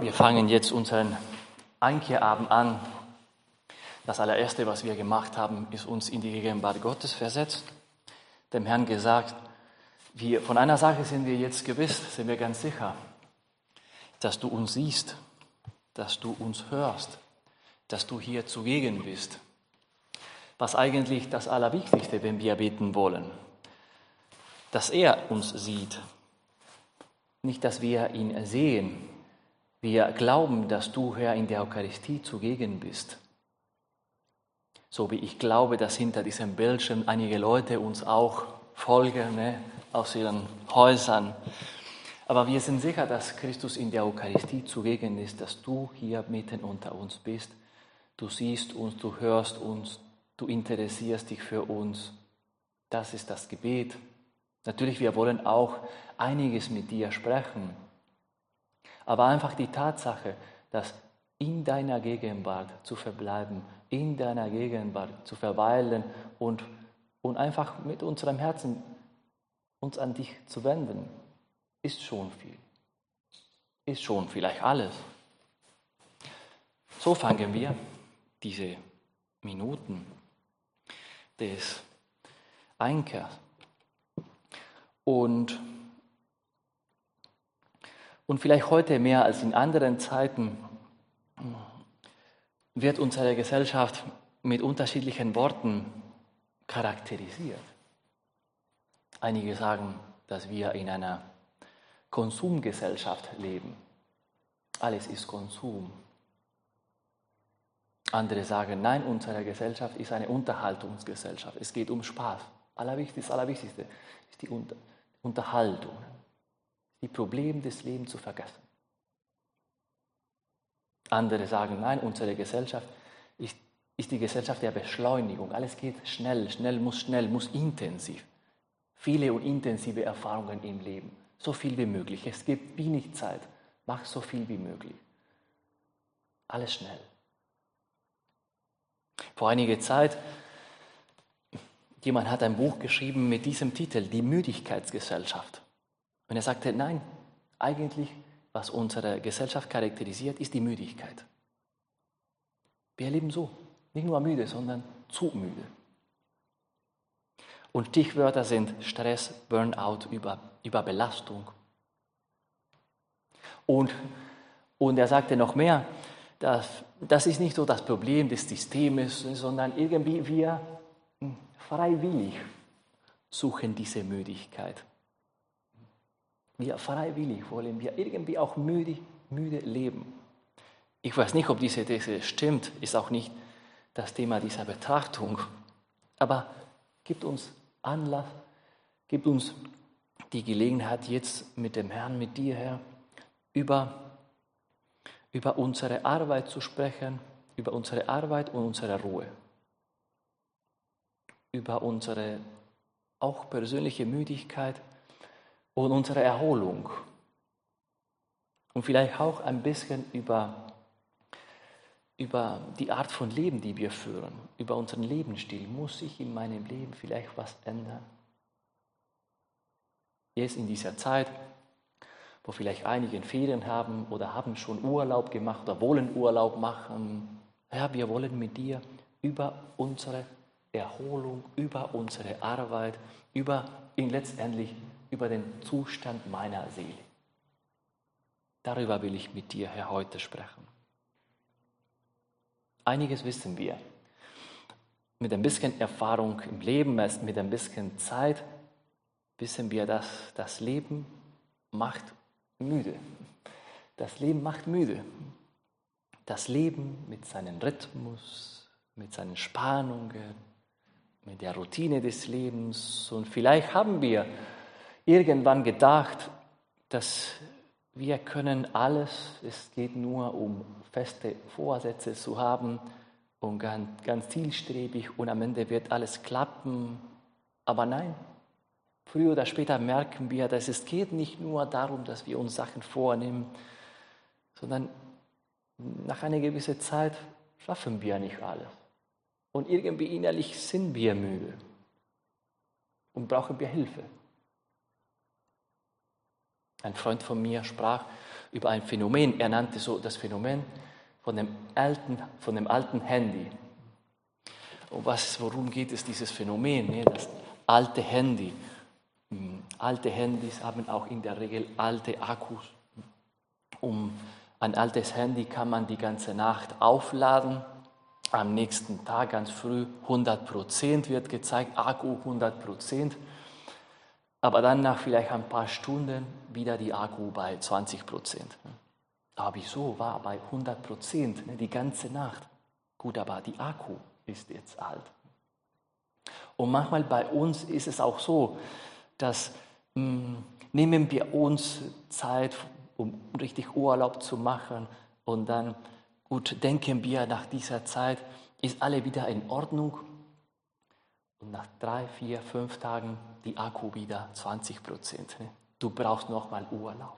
Wir fangen jetzt unseren Einkehrabend an. Das allererste, was wir gemacht haben, ist uns in die Gegenwart Gottes versetzt, dem Herrn gesagt, wir, von einer Sache sind wir jetzt gewiss, sind wir ganz sicher, dass du uns siehst, dass du uns hörst, dass du hier zugegen bist. Was eigentlich das Allerwichtigste, wenn wir beten wollen, dass er uns sieht, nicht, dass wir ihn sehen, wir glauben, dass du, Herr, in der Eucharistie zugegen bist. So wie ich glaube, dass hinter diesem Bildschirm einige Leute uns auch folgen, ne, aus ihren Häusern. Aber wir sind sicher, dass Christus in der Eucharistie zugegen ist, dass du hier mitten unter uns bist. Du siehst uns, du hörst uns, du interessierst dich für uns. Das ist das Gebet. Natürlich, wir wollen auch einiges mit dir sprechen. Aber einfach die Tatsache, dass in deiner Gegenwart zu verbleiben, in deiner Gegenwart zu verweilen und, und einfach mit unserem Herzen uns an dich zu wenden, ist schon viel. Ist schon vielleicht alles. So fangen wir diese Minuten des Einkehrs. Und und vielleicht heute mehr als in anderen Zeiten wird unsere Gesellschaft mit unterschiedlichen Worten charakterisiert. Einige sagen, dass wir in einer Konsumgesellschaft leben. Alles ist Konsum. Andere sagen, nein, unsere Gesellschaft ist eine Unterhaltungsgesellschaft. Es geht um Spaß. Allerwichtigste, Allerwichtigste ist die Unterhaltung die Probleme des Lebens zu vergessen. Andere sagen, nein, unsere Gesellschaft ist, ist die Gesellschaft der Beschleunigung. Alles geht schnell, schnell muss schnell, muss intensiv. Viele und intensive Erfahrungen im Leben. So viel wie möglich. Es gibt wenig Zeit. Mach so viel wie möglich. Alles schnell. Vor einiger Zeit, jemand hat ein Buch geschrieben mit diesem Titel, Die Müdigkeitsgesellschaft. Und er sagte, nein, eigentlich, was unsere Gesellschaft charakterisiert, ist die Müdigkeit. Wir leben so, nicht nur müde, sondern zu müde. Und Stichwörter sind Stress, Burnout, Über, Überbelastung. Und, und er sagte noch mehr, dass, das ist nicht so das Problem des Systems, sondern irgendwie wir freiwillig suchen diese Müdigkeit. Wir freiwillig wollen wir irgendwie auch müde, müde leben. Ich weiß nicht, ob diese These stimmt, ist auch nicht das Thema dieser Betrachtung, aber gibt uns Anlass, gibt uns die Gelegenheit, jetzt mit dem Herrn, mit dir, Herr, über, über unsere Arbeit zu sprechen, über unsere Arbeit und unsere Ruhe, über unsere auch persönliche Müdigkeit, und unsere Erholung. Und vielleicht auch ein bisschen über, über die Art von Leben, die wir führen, über unseren Lebensstil. Muss sich in meinem Leben vielleicht was ändern? Jetzt in dieser Zeit, wo vielleicht einige Ferien haben oder haben schon Urlaub gemacht oder wollen Urlaub machen. Ja, wir wollen mit dir über unsere Erholung, über unsere Arbeit, über ihn letztendlich über den Zustand meiner Seele. Darüber will ich mit dir, Herr, heute sprechen. Einiges wissen wir. Mit ein bisschen Erfahrung im Leben, mit ein bisschen Zeit, wissen wir, dass das Leben macht müde. Das Leben macht müde. Das Leben mit seinem Rhythmus, mit seinen Spannungen, mit der Routine des Lebens. Und vielleicht haben wir irgendwann gedacht, dass wir können alles, es geht nur um feste Vorsätze zu haben und ganz, ganz zielstrebig und am Ende wird alles klappen. Aber nein, früher oder später merken wir, dass es geht nicht nur darum, dass wir uns Sachen vornehmen, sondern nach einer gewissen Zeit schaffen wir nicht alles. Und irgendwie innerlich sind wir müde und brauchen wir Hilfe. Ein Freund von mir sprach über ein Phänomen. Er nannte so das Phänomen von dem alten, von dem alten Handy. Und was, worum geht es, dieses Phänomen? Ne? Das alte Handy. Hm, alte Handys haben auch in der Regel alte Akkus. Um ein altes Handy kann man die ganze Nacht aufladen. Am nächsten Tag ganz früh 100 Prozent wird gezeigt, Akku 100 Prozent. Aber dann nach vielleicht ein paar Stunden wieder die Akku bei 20 Prozent. Aber wieso war bei 100 Prozent ne, die ganze Nacht? Gut, aber die Akku ist jetzt alt. Und manchmal bei uns ist es auch so, dass mh, hm, nehmen wir uns Zeit, um richtig Urlaub zu machen und dann gut denken wir nach dieser Zeit, ist alle wieder in Ordnung und nach drei, vier, fünf Tagen die Akku wieder 20 Prozent. Ne? Du brauchst nochmal Urlaub.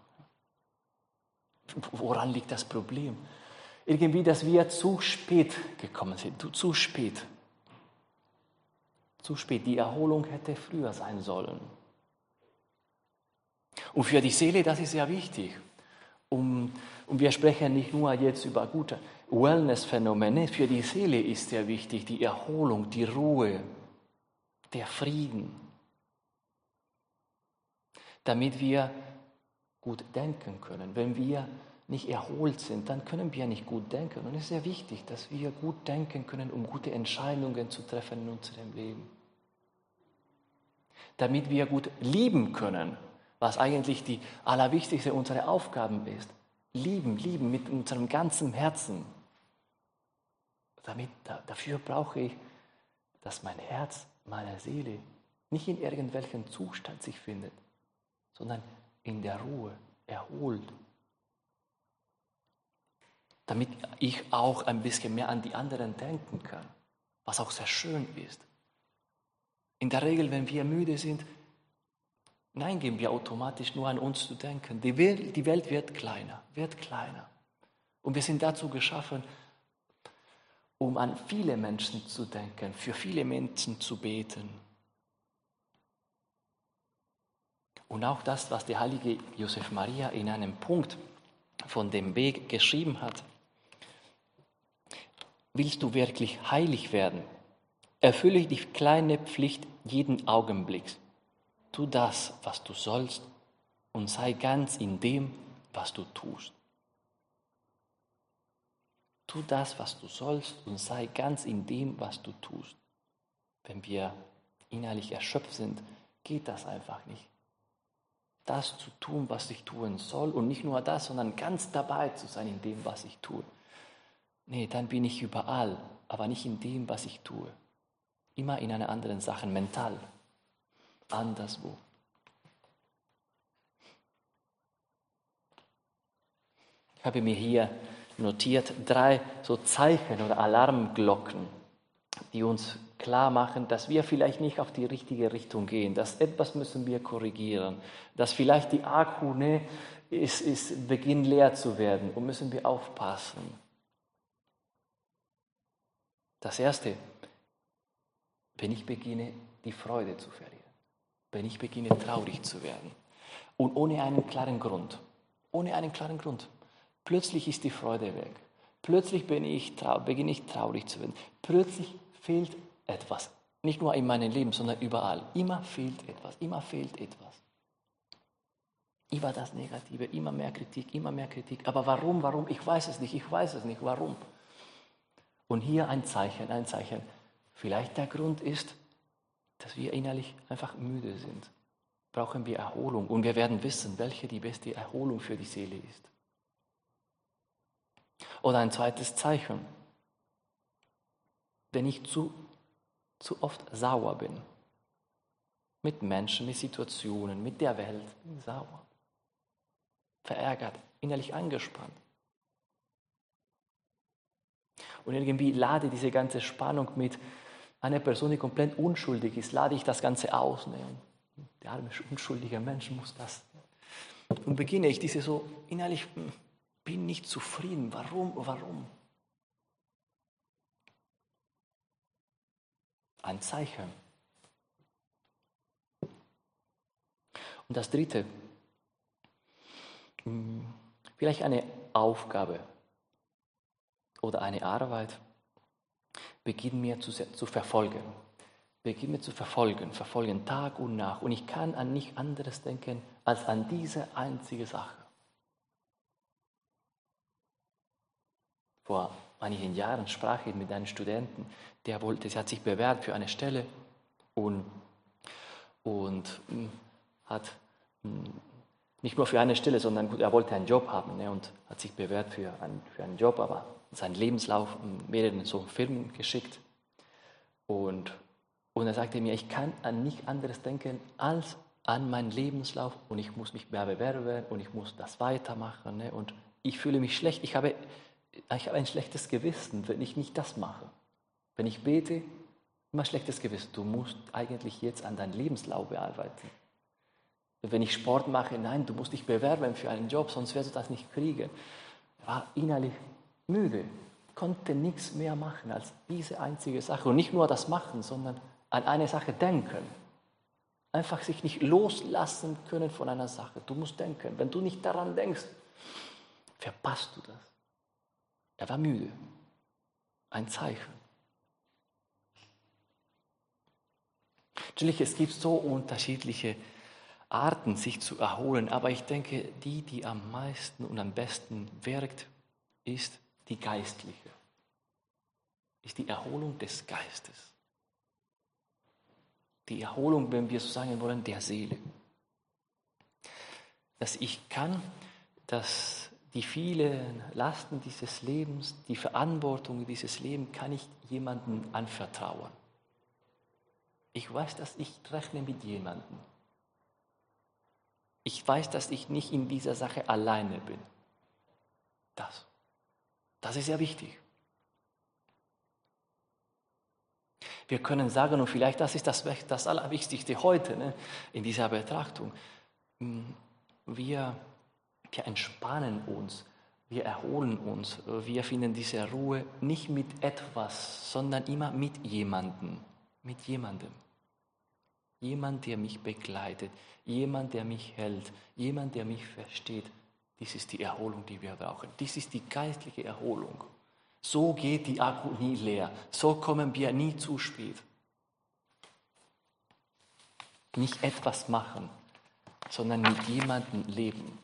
Woran liegt das Problem? Irgendwie, dass wir zu spät gekommen sind. Zu spät. Zu spät. Die Erholung hätte früher sein sollen. Und für die Seele, das ist sehr wichtig. Und, und wir sprechen nicht nur jetzt über gute Wellness-Phänomene. Für die Seele ist sehr wichtig die Erholung, die Ruhe, der Frieden. Damit wir gut denken können. Wenn wir nicht erholt sind, dann können wir nicht gut denken. Und es ist sehr wichtig, dass wir gut denken können, um gute Entscheidungen zu treffen in unserem Leben. Damit wir gut lieben können, was eigentlich die allerwichtigste unserer Aufgaben ist. Lieben, lieben mit unserem ganzen Herzen. Damit, dafür brauche ich, dass mein Herz, meine Seele nicht in irgendwelchem Zustand sich findet, sondern in der Ruhe, erholt. Damit ich auch ein bisschen mehr an die anderen denken kann, was auch sehr schön ist. In der Regel, wenn wir müde sind, neigen wir automatisch nur an uns zu denken. Die Welt, die Welt wird kleiner, wird kleiner. Und wir sind dazu geschaffen, um an viele Menschen zu denken, für viele Menschen zu beten. Und auch das, was der heilige Josef Maria in einem Punkt von dem Weg geschrieben hat. Willst du wirklich heilig werden? Erfülle die kleine Pflicht jeden Augenblicks. Tu das, was du sollst, und sei ganz in dem, was du tust. Tu das, was du sollst, und sei ganz in dem, was du tust. Wenn wir innerlich erschöpft sind, geht das einfach nicht. Das zu tun, was ich tun soll, und nicht nur das, sondern ganz dabei zu sein in dem, was ich tue. Nee, dann bin ich überall, aber nicht in dem, was ich tue. Immer in einer anderen Sache, mental, anderswo. Ich habe mir hier notiert drei so Zeichen oder Alarmglocken, die uns klar machen, dass wir vielleicht nicht auf die richtige Richtung gehen, dass etwas müssen wir korrigieren, dass vielleicht die Akku ne, ist, ist, beginnt leer zu werden und müssen wir aufpassen. Das Erste, wenn ich beginne, die Freude zu verlieren wenn ich beginne traurig zu werden. Und ohne einen klaren Grund. Ohne einen klaren Grund. Plötzlich ist die Freude weg. Plötzlich bin ich beginne ich traurig zu werden. Plötzlich fehlt etwas. Nicht nur in meinem Leben, sondern überall. Immer fehlt etwas. Immer fehlt etwas. Immer das Negative, immer mehr Kritik, immer mehr Kritik. Aber warum, warum? Ich weiß es nicht, ich weiß es nicht, warum. Und hier ein Zeichen, ein Zeichen. Vielleicht der Grund ist, dass wir innerlich einfach müde sind, brauchen wir Erholung und wir werden wissen, welche die beste Erholung für die Seele ist. Oder ein zweites Zeichen, wenn ich zu, zu oft sauer bin, mit Menschen, mit Situationen, mit der Welt, sauer, verärgert, innerlich angespannt. Und irgendwie lade diese ganze Spannung mit, eine Person, die komplett unschuldig ist, lade ich das Ganze aus. Ne? Der arme, unschuldige Mensch muss das. Und beginne ich diese so innerlich, hm, bin nicht zufrieden. Warum? Warum? Ein Zeichen. Und das Dritte, hm, vielleicht eine Aufgabe oder eine Arbeit, beginnt mir zu, zu verfolgen. Beginnt mir zu verfolgen, verfolgen Tag und Nacht. Und ich kann an nichts anderes denken als an diese einzige Sache. Vor einigen Jahren sprach ich mit einem Studenten, der wollte, sie hat sich bewährt für eine Stelle und, und hm, hat hm, nicht nur für eine Stelle, sondern gut, er wollte einen Job haben ne, und hat sich bewährt für, ein, für einen Job, aber seinen Lebenslauf mehreren so Firmen geschickt. Und, und er sagte mir, ich kann an nichts anderes denken als an meinen Lebenslauf und ich muss mich mehr bewerben und ich muss das weitermachen. Ne, und ich fühle mich schlecht. Ich habe, ich habe ein schlechtes Gewissen, wenn ich nicht das mache. Wenn ich bete, immer schlechtes Gewissen. Du musst eigentlich jetzt an deinem Lebenslauf arbeiten. Wenn ich Sport mache, nein, du musst dich bewerben für einen Job, sonst wirst du das nicht kriegen. Er war innerlich müde, konnte nichts mehr machen als diese einzige Sache. Und nicht nur das machen, sondern an eine Sache denken. Einfach sich nicht loslassen können von einer Sache. Du musst denken. Wenn du nicht daran denkst, verpasst du das. Er war müde. Ein Zeichen. Natürlich, es gibt so unterschiedliche Arten, sich zu erholen, aber ich denke, die, die am meisten und am besten wirkt, ist die geistliche, ist die Erholung des Geistes. Die Erholung, wenn wir so sagen wollen, der Seele. Dass ich kann, dass die vielen Lasten dieses Lebens, die Verantwortung dieses Lebens, kann ich jemandem anvertrauen. Ich weiß, dass ich rechne mit jemandem. Ich weiß, dass ich nicht in dieser Sache alleine bin. Das. Das ist sehr wichtig. Wir können sagen, und vielleicht das ist das, das Allerwichtigste heute ne, in dieser Betrachtung, hm, wir, wir entspannen uns, wir erholen uns, wir finden diese Ruhe nicht mit etwas, sondern immer mit jemandem, mit jemandem. Jemand, der mich begleitet, jemand, der mich hält, jemand, der mich versteht. Dies ist die Erholung, die wir brauchen. Dies ist die geistliche Erholung. So geht die Akku nie leer. So kommen wir nie zu spät. Nicht etwas machen, sondern mit jemandem leben.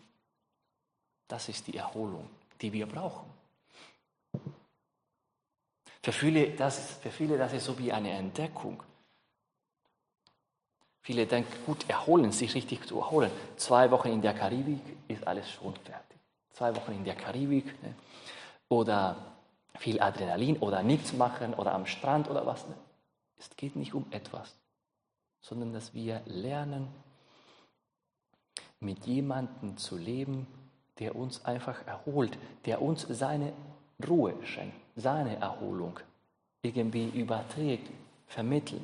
Das ist die Erholung, die wir brauchen. Für viele, das, für viele das ist so wie eine Entdeckung. Viele denken, gut, erholen, sich richtig zu erholen. Zwei Wochen in der Karibik ist alles schon fertig. Zwei Wochen in der Karibik ne? oder viel Adrenalin oder nichts machen oder am Strand oder was. Ne? Es geht nicht um etwas, sondern dass wir lernen, mit jemandem zu leben, der uns einfach erholt, der uns seine Ruhe schenkt, seine Erholung irgendwie überträgt, vermittelt.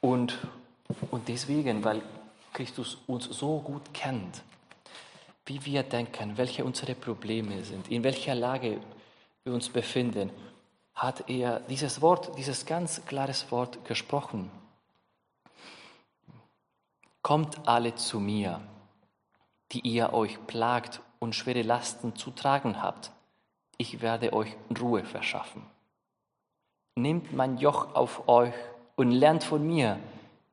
Und, und deswegen, weil Christus uns so gut kennt, wie wir denken, welche unsere Probleme sind, in welcher Lage wir uns befinden, hat er dieses Wort, dieses ganz klares Wort gesprochen. Kommt alle zu mir, die ihr euch plagt und schwere Lasten zu tragen habt. Ich werde euch Ruhe verschaffen. Nehmt mein Joch auf euch und lernt von mir,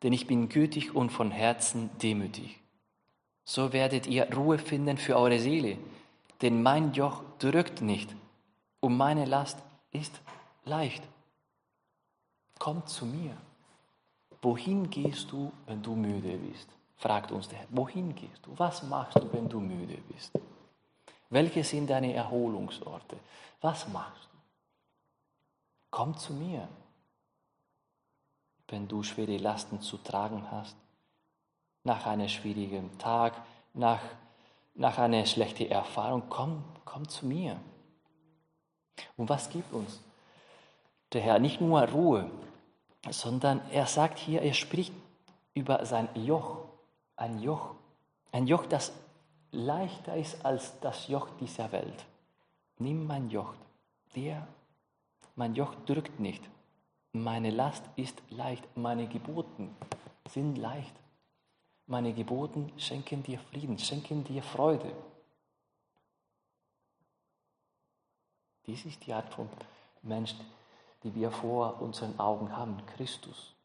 denn ich bin gütig und von Herzen demütig. So werdet ihr Ruhe finden für eure Seele, denn mein Joch drückt nicht und meine Last ist leicht. Kommt zu mir. Wohin gehst du, wenn du müde bist? fragt uns der Herr. Wohin gehst du? Was machst du, wenn du müde bist? Welche sind deine Erholungsorte? Was machst du? Komm zu mir wenn du schwere Lasten zu tragen hast, nach einem schwierigen Tag, nach, nach einer schlechten Erfahrung, komm, komm zu mir. Und was gibt uns der Herr? Nicht nur Ruhe, sondern er sagt hier, er spricht über sein Joch, ein Joch, ein Joch, das leichter ist als das Joch dieser Welt. Nimm mein Joch, der, mein Joch drückt nicht. Meine Last ist leicht, meine Geboten sind leicht. meine Geboten schenken dir Frieden, schenken dir Freude. Dies ist die Art von Mensch, die wir vor unseren Augen haben, Christus.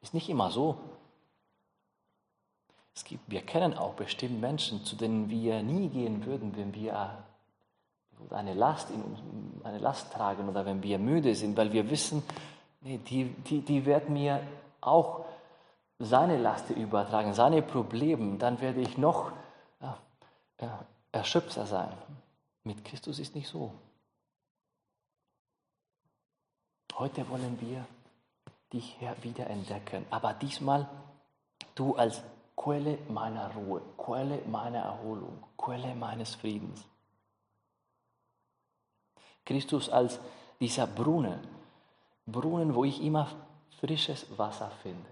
Ist nicht immer so. Es gibt, wir kennen auch bestimmt Menschen, zu denen wir nie gehen würden, wenn wir eine Last, in, eine Last tragen oder wenn wir müde sind, weil wir wissen, nee, die, die, die wird mir auch seine Last übertragen, seine Probleme, dann werde ich noch ja, erschöpfter sein. Mit Christus ist nicht so. Heute wollen wir dich wieder entdecken, aber diesmal du als Quelle meiner Ruhe, Quelle meiner Erholung, Quelle meines Friedens. Christus als dieser Brunnen, Brunnen, wo ich immer frisches Wasser finde.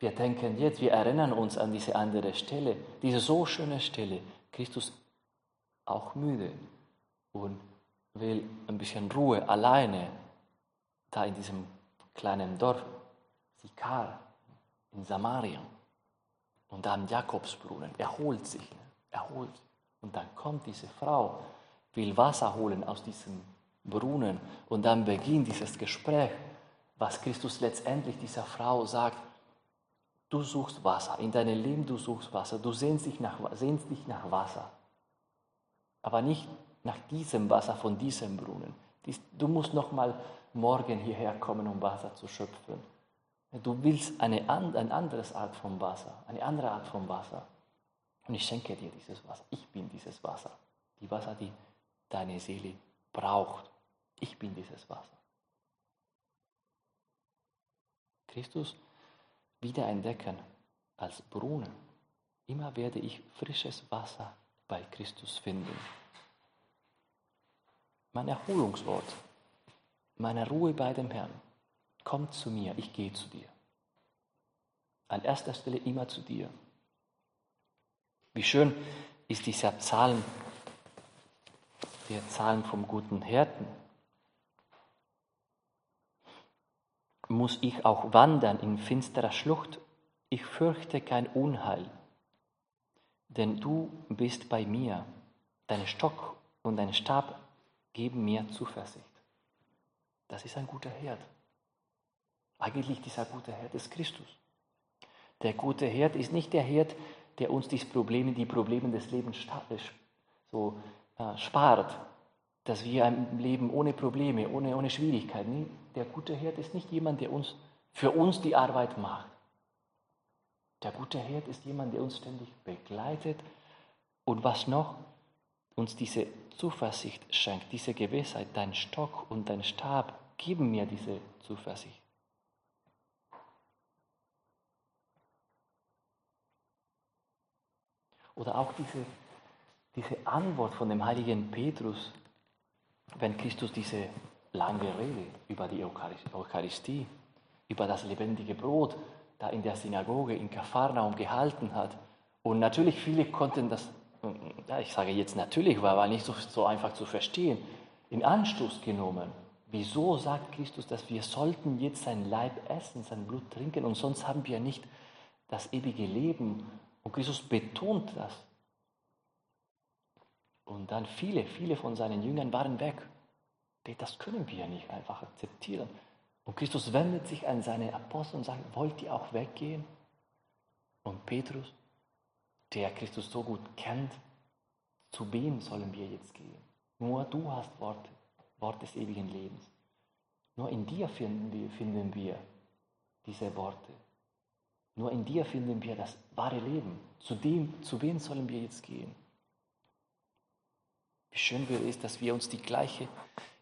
Wir denken jetzt, wir erinnern uns an diese andere Stelle, diese so schöne Stelle. Christus auch müde und will ein bisschen Ruhe alleine da in diesem kleinen Dorf, Sikar, in Samaria. Und da am Jakobsbrunnen, erholt sich, ne? erholt. Und dann kommt diese Frau, will Wasser holen aus diesem Brunnen. Und dann beginnt dieses Gespräch, was Christus letztendlich dieser Frau sagt. Du suchst Wasser, in deinem Leben du suchst Wasser, du sehnst dich nach, sehnst dich nach Wasser. Aber nicht nach diesem Wasser von diesem Brunnen. Du musst noch mal morgen hierher kommen, um Wasser zu schöpfen. Du willst eine, eine andere Art von Wasser, eine andere Art von Wasser. Und ich schenke dir dieses Wasser. Ich bin dieses Wasser. Die Wasser, die deine Seele braucht. Ich bin dieses Wasser. Christus wieder entdecken als Brunnen. Immer werde ich frisches Wasser bei Christus finden. Mein Erholungsort, meine Ruhe bei dem Herrn. Komm zu mir, ich gehe zu dir. An erster Stelle immer zu dir. Wie schön ist dieser Psalm, der Psalm vom guten Hirten. Muss ich auch wandern in finsterer Schlucht, ich fürchte kein Unheil, denn du bist bei mir, dein Stock und dein Stab geben mir Zuversicht. Das ist ein guter Herd. Eigentlich dieser gute Herd ist Christus. Der gute Herd ist nicht der Herd, der uns die Probleme, die Probleme des Lebens äh, so äh, spart, dass wir ein Leben ohne Probleme, ohne, ohne Schwierigkeiten. Der gute Herd ist nicht jemand, der uns für uns die Arbeit macht. Der gute Herd ist jemand, der uns ständig begleitet und was noch, uns diese Zuversicht schenkt, diese Gewissheit, dein Stock und dein Stab geben mir diese Zuversicht. Oder auch diese, diese Antwort von dem heiligen Petrus, wenn Christus diese lange Rede über die Eucharistie, über das lebendige Brot da in der Synagoge in Kapharnaum gehalten hat. Und natürlich viele konnten das, ja, ich sage jetzt natürlich, war, war nicht so, so einfach zu verstehen, in Anstoß genommen. Wieso sagt Christus, dass wir sollten jetzt sein Leib essen, sein Blut trinken und sonst haben wir nicht das ewige Leben und Christus betont das. Und dann viele, viele von seinen Jüngern waren weg. Das können wir nicht einfach akzeptieren. Und Christus wendet sich an seine Apostel und sagt, wollt ihr auch weggehen? Und Petrus, der Christus so gut kennt, zu wem sollen wir jetzt gehen? Nur du hast Wort, Wort des ewigen Lebens. Nur in dir finden wir, finden wir diese Worte. Nur in dir finden wir das wahre Leben. Zu, dem, zu wem sollen wir jetzt gehen? Wie schön wäre es, dass wir uns die gleiche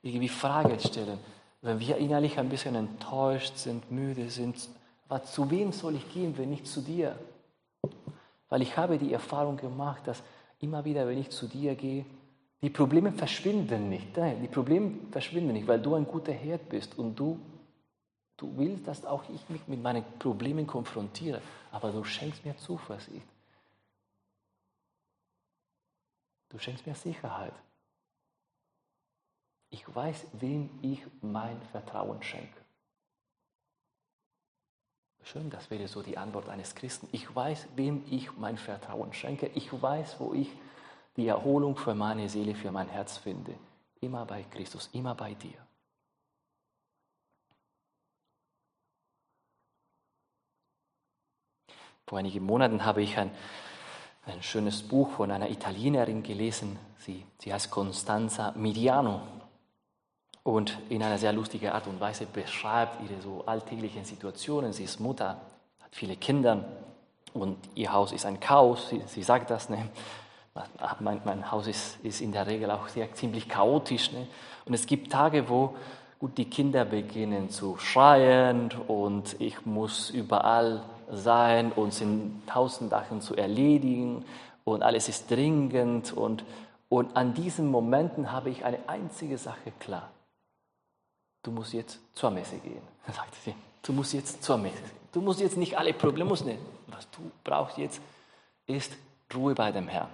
irgendwie Frage stellen. Wenn wir innerlich ein bisschen enttäuscht sind, müde sind, aber zu wem soll ich gehen, wenn nicht zu dir? Weil ich habe die Erfahrung gemacht, dass immer wieder, wenn ich zu dir gehe, die Probleme verschwinden nicht. Die Probleme verschwinden nicht, weil du ein guter Herd bist und du Du willst, dass auch ich mich mit meinen Problemen konfrontiere, aber du schenkst mir Zuversicht. Du schenkst mir Sicherheit. Ich weiß, wem ich mein Vertrauen schenke. Schön, das wäre so die Antwort eines Christen. Ich weiß, wem ich mein Vertrauen schenke. Ich weiß, wo ich die Erholung für meine Seele, für mein Herz finde. Immer bei Christus, immer bei dir. Vor einigen Monaten habe ich ein, ein schönes Buch von einer Italienerin gelesen. Sie, sie heißt Constanza Midiano. Und in einer sehr lustigen Art und Weise beschreibt ihre so alltäglichen Situationen. Sie ist Mutter, hat viele Kinder und ihr Haus ist ein Chaos. Sie, sie sagt das. Ne? Mein, mein, Haus ist, ist in der Regel auch sehr ziemlich chaotisch. Ne? Und es gibt Tage, wo gut, die Kinder beginnen zu schreien und ich muss überall sein und sind tausend Sachen zu erledigen und alles ist dringend. Und, und an diesen Momenten habe ich eine einzige Sache klar du musst jetzt zur Messe gehen, sagte sie. Du musst jetzt zur Messe gehen. Du musst jetzt nicht alle Probleme musst nicht. Was du brauchst jetzt, ist Ruhe bei dem Herrn.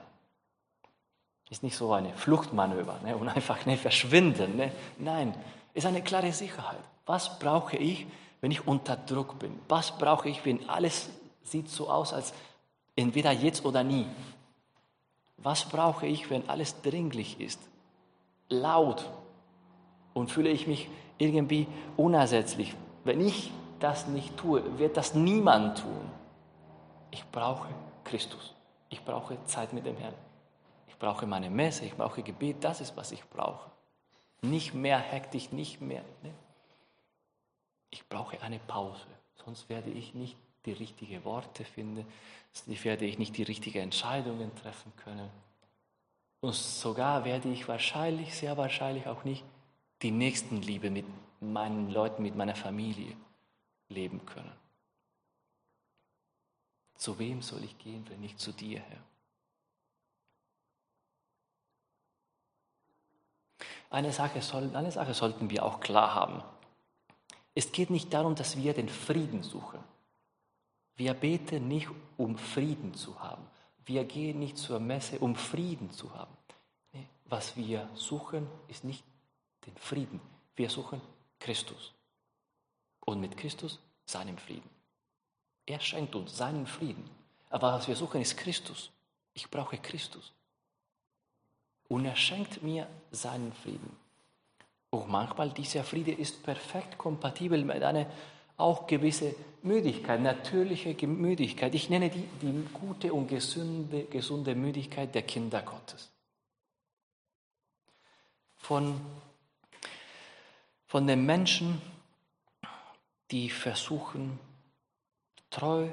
Ist nicht so eine Fluchtmanöver ne, und einfach ne, verschwinden. Ne. Nein, ist eine klare Sicherheit. Was brauche ich, wenn ich unter Druck bin? Was brauche ich, wenn alles sieht so aus, als entweder jetzt oder nie? Was brauche ich, wenn alles dringlich ist? Laut. Und fühle ich mich irgendwie unersetzlich. Wenn ich das nicht tue, wird das niemand tun. Ich brauche Christus. Ich brauche Zeit mit dem Herrn. Ich brauche meine Messe, ich brauche Gebet, das ist, was ich brauche. Nicht mehr hektisch, nicht mehr. Ne? Ich brauche eine Pause, sonst werde ich nicht die richtigen Worte finden, sonst werde ich nicht die richtigen Entscheidungen treffen können. Und sogar werde ich wahrscheinlich, sehr wahrscheinlich auch nicht die Nächstenliebe mit meinen Leuten, mit meiner Familie leben können. Zu wem soll ich gehen, wenn nicht zu dir, Herr? Eine Sache, soll, eine Sache sollten wir auch klar haben. Es geht nicht darum, dass wir den Frieden suchen. Wir beten nicht, um Frieden zu haben. Wir gehen nicht zur Messe, um Frieden zu haben. Was wir suchen, ist nicht den Frieden. Wir suchen Christus. Und mit Christus seinen Frieden. Er schenkt uns seinen Frieden. Aber was wir suchen, ist Christus. Ich brauche Christus. Und er schenkt mir seinen Frieden. Und manchmal dieser Friede ist perfekt kompatibel mit einer auch gewisse Müdigkeit, natürliche Müdigkeit. Ich nenne die die gute und gesunde, gesunde Müdigkeit der Kinder Gottes. Von von den Menschen, die versuchen, treu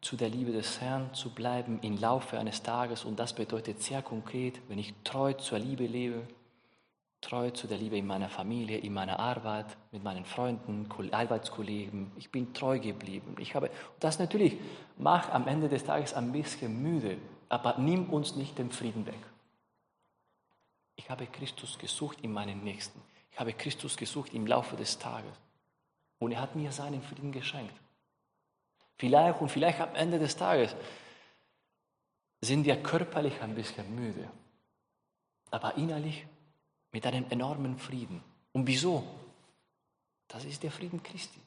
zu der Liebe des Herrn zu bleiben im Laufe eines Tages. Und das bedeutet sehr konkret, wenn ich treu zur Liebe lebe, treu zu der Liebe in meiner Familie, in meiner Arbeit, mit meinen Freunden, Arbeitskollegen. Ich bin treu geblieben. Ich habe, das natürlich macht am Ende des Tages ein bisschen müde, aber nimm uns nicht den Frieden weg. Ich habe Christus gesucht in meinen Nächsten. Ich habe Christus gesucht im Laufe des Tages. Und er hat mir seinen Frieden geschenkt. Vielleicht und vielleicht am Ende des Tages sind wir körperlich ein bisschen müde, aber innerlich mit einem enormen Frieden. Und wieso? Das ist der Frieden Christi.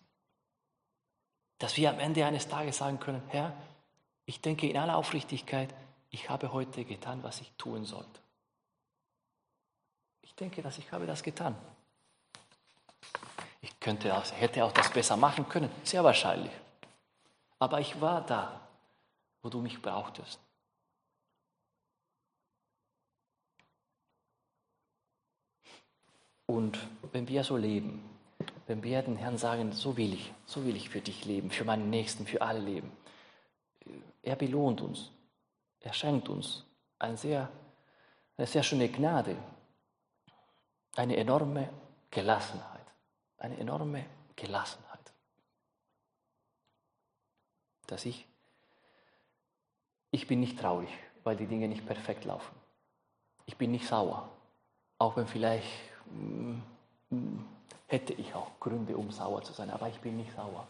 Dass wir am Ende eines Tages sagen können, Herr, ich denke in aller Aufrichtigkeit, ich habe heute getan, was ich tun sollte. Ich denke, dass ich habe das getan. Könnte auch, hätte auch das besser machen können, sehr wahrscheinlich. Aber ich war da, wo du mich brauchtest. Und wenn wir so leben, wenn wir den Herrn sagen, so will ich, so will ich für dich leben, für meinen Nächsten, für alle leben, er belohnt uns, er schenkt uns eine sehr, eine sehr schöne Gnade, eine enorme Gelassenheit eine enorme Gelassenheit. Dass ich, ich bin nicht traurig, weil die Dinge nicht perfekt laufen. Ich bin nicht sauer, auch wenn vielleicht mm, mh, hätte ich auch Gründe, um sauer zu sein, aber ich bin nicht sauer.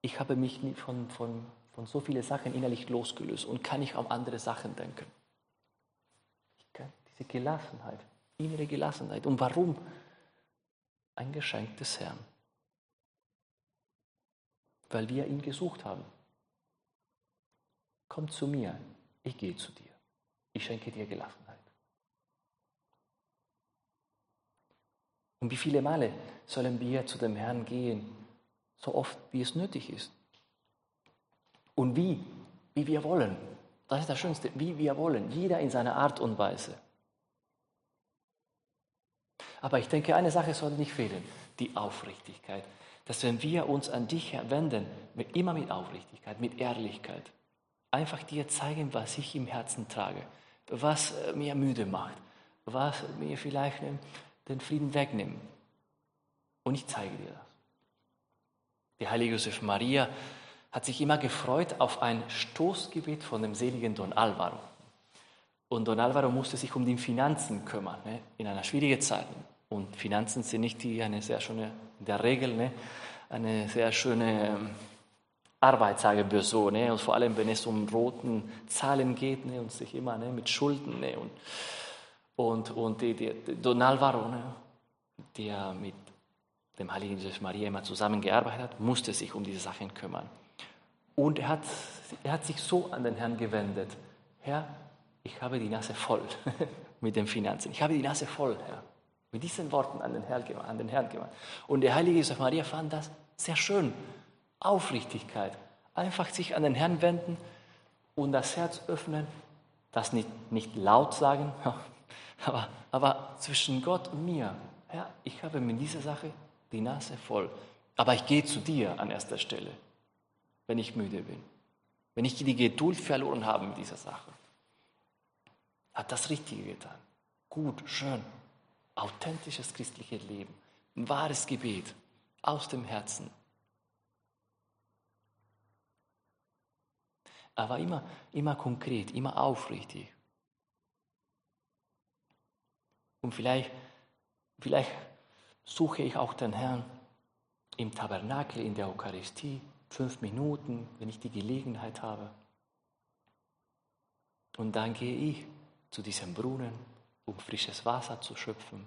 Ich habe mich von, von, von so vielen Sachen innerlich losgelöst und kann nicht an andere Sachen denken. Diese Gelassenheit, innere Gelassenheit. Und warum? Ein Geschenk des Herrn. weil wir ihn gesucht haben. Komm zu mir, ich gehe zu dir. Ich schenke dir Gelassenheit. Und wie viele Male sollen wir zu dem Herrn gehen? So oft, wie es nötig ist. Und wie? Wie wir wollen. Das ist das Schönste, wie wir wollen. Jeder in seiner Art und Weise. Aber ich denke, eine Sache soll nicht fehlen, die Aufrichtigkeit. Dass wenn wir uns an dich wenden, immer mit Aufrichtigkeit, mit Ehrlichkeit, einfach dir zeigen, was ich im Herzen trage, was äh, mir müde macht, was mir vielleicht den Frieden wegnimmt. Und ich zeige dir das. Die heilige Josef Maria hat sich immer gefreut auf ein Stoßgebet von dem seligen Don Alvaro. Und Don Alvaro musste sich um die Finanzen kümmern, ne, in einer schwierigen Zeit. Und Finanzen sind nicht die eine sehr schöne, in der Regel, ne, eine sehr schöne ähm, Arbeit, sagen wir so. Ne, und vor allem, wenn es um roten Zahlen geht ne, und sich immer ne, mit Schulden. Ne, und und, und die, die, Don Alvaro, ne, der mit dem heiligen Josef Maria immer zusammengearbeitet hat, musste sich um diese Sachen kümmern. Und er hat, er hat sich so an den Herrn gewendet. Herr, ich habe die Nase voll mit den Finanzen. Ich habe die Nase voll, Herr. Mit diesen Worten an den Herrn, an den Herrn gewandt. Und der heilige Josef Maria fand das sehr schön. Aufrichtigkeit. Einfach sich an den Herrn wenden und das Herz öffnen. Das nicht, nicht laut sagen, aber, aber zwischen Gott und mir. Herr, ich habe mit dieser Sache die Nase voll. Aber ich gehe zu dir an erster Stelle wenn ich müde bin, wenn ich die Geduld verloren habe mit dieser Sache. Hat das Richtige getan. Gut, schön, authentisches christliches Leben, ein wahres Gebet aus dem Herzen. Aber immer, immer konkret, immer aufrichtig. Und vielleicht, vielleicht suche ich auch den Herrn im Tabernakel, in der Eucharistie, fünf Minuten, wenn ich die Gelegenheit habe. Und dann gehe ich zu diesem Brunnen, um frisches Wasser zu schöpfen.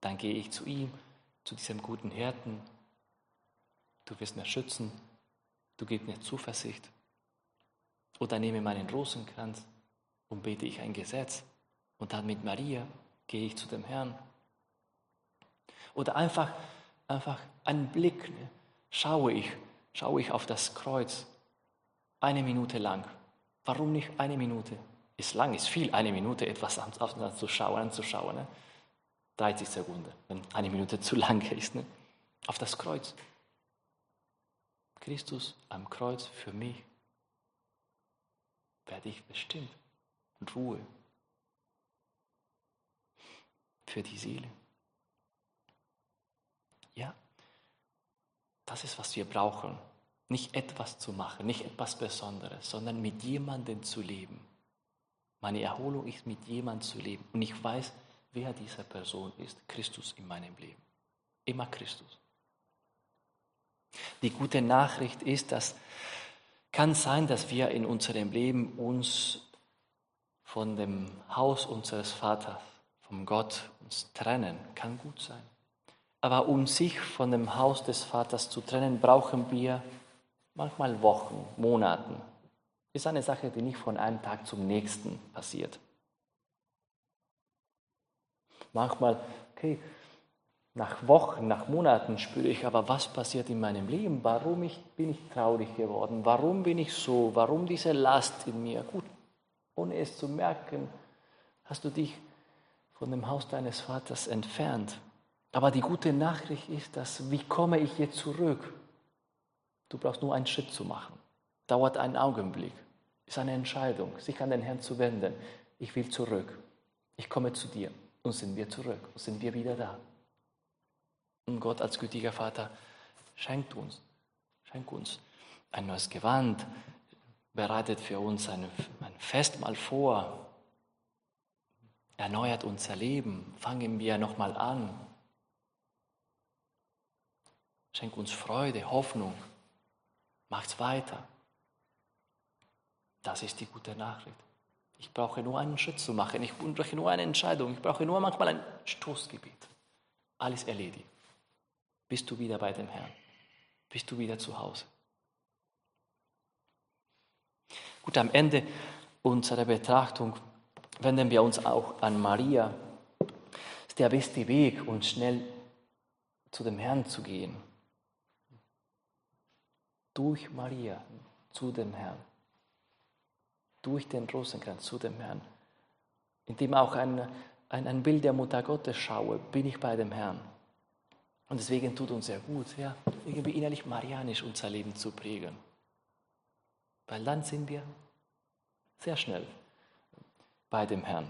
Dann gehe ich zu ihm, zu diesem guten Hirten. Du wirst mir schützen, du gibst mir Zuversicht. Oder nehme meinen Rosenkranz und bete ich ein Gesetz. Und dann mit Maria gehe ich zu dem Herrn. Oder einfach, einfach einen Blick. Ne? schaue ich, schaue ich auf das Kreuz eine Minute lang. Warum nicht eine Minute? Ist lang, ist viel, eine Minute etwas anzuschauen, anzuschauen. Ne? 30 Sekunden, wenn eine Minute zu lang ist. Ne? Auf das Kreuz. Christus am Kreuz für mich werde ich bestimmt Ruhe für die Seele. Ja, das ist, was wir brauchen. Nicht etwas zu machen, nicht etwas Besonderes, sondern mit jemandem zu leben. Meine Erholung ist, mit jemandem zu leben. Und ich weiß, wer diese Person ist. Christus in meinem Leben. Immer Christus. Die gute Nachricht ist, dass kann sein, dass wir in unserem Leben uns von dem Haus unseres Vaters, vom Gott uns trennen. Kann gut sein. Aber um sich von dem Haus des Vaters zu trennen, brauchen wir manchmal Wochen, Monaten. Ist eine Sache, die nicht von einem Tag zum nächsten passiert. Manchmal, okay, nach Wochen, nach Monaten spüre ich aber, was passiert in meinem Leben? Warum ich, bin ich traurig geworden? Warum bin ich so? Warum diese Last in mir? Gut, ohne es zu merken, hast du dich von dem Haus deines Vaters entfernt. Aber die gute Nachricht ist, dass, wie komme ich jetzt zurück? Du brauchst nur einen Schritt zu machen. Dauert einen Augenblick. Ist eine Entscheidung, sich an den Herrn zu wenden. Ich will zurück. Ich komme zu dir. Und sind wir zurück. Und sind wir wieder da. Und Gott als gütiger Vater schenkt uns, schenkt uns ein neues Gewand, bereitet für uns ein, ein Festmahl vor, erneuert unser Leben. Fangen wir nochmal an, Schenk uns Freude, Hoffnung. Macht's weiter. Das ist die gute Nachricht. Ich brauche nur einen Schritt zu machen. Ich brauche nur eine Entscheidung. Ich brauche nur manchmal ein Stoßgebet. Alles erledigt. Bist du wieder bei dem Herrn. bist du wieder zu Hause. Gut, am Ende unserer Betrachtung wenden wir uns auch an Maria. Das ist der beste Weg, uns schnell zu dem Herrn zu gehen. Durch Maria zu dem Herrn. Durch den Rosenkranz zu dem Herrn. Indem auch ein, ein, ein Bild der Mutter Gottes schaue, bin ich bei dem Herrn. Und deswegen tut uns sehr gut, ja, irgendwie innerlich marianisch unser Leben zu prägen. Weil dann sind wir sehr schnell bei dem Herrn.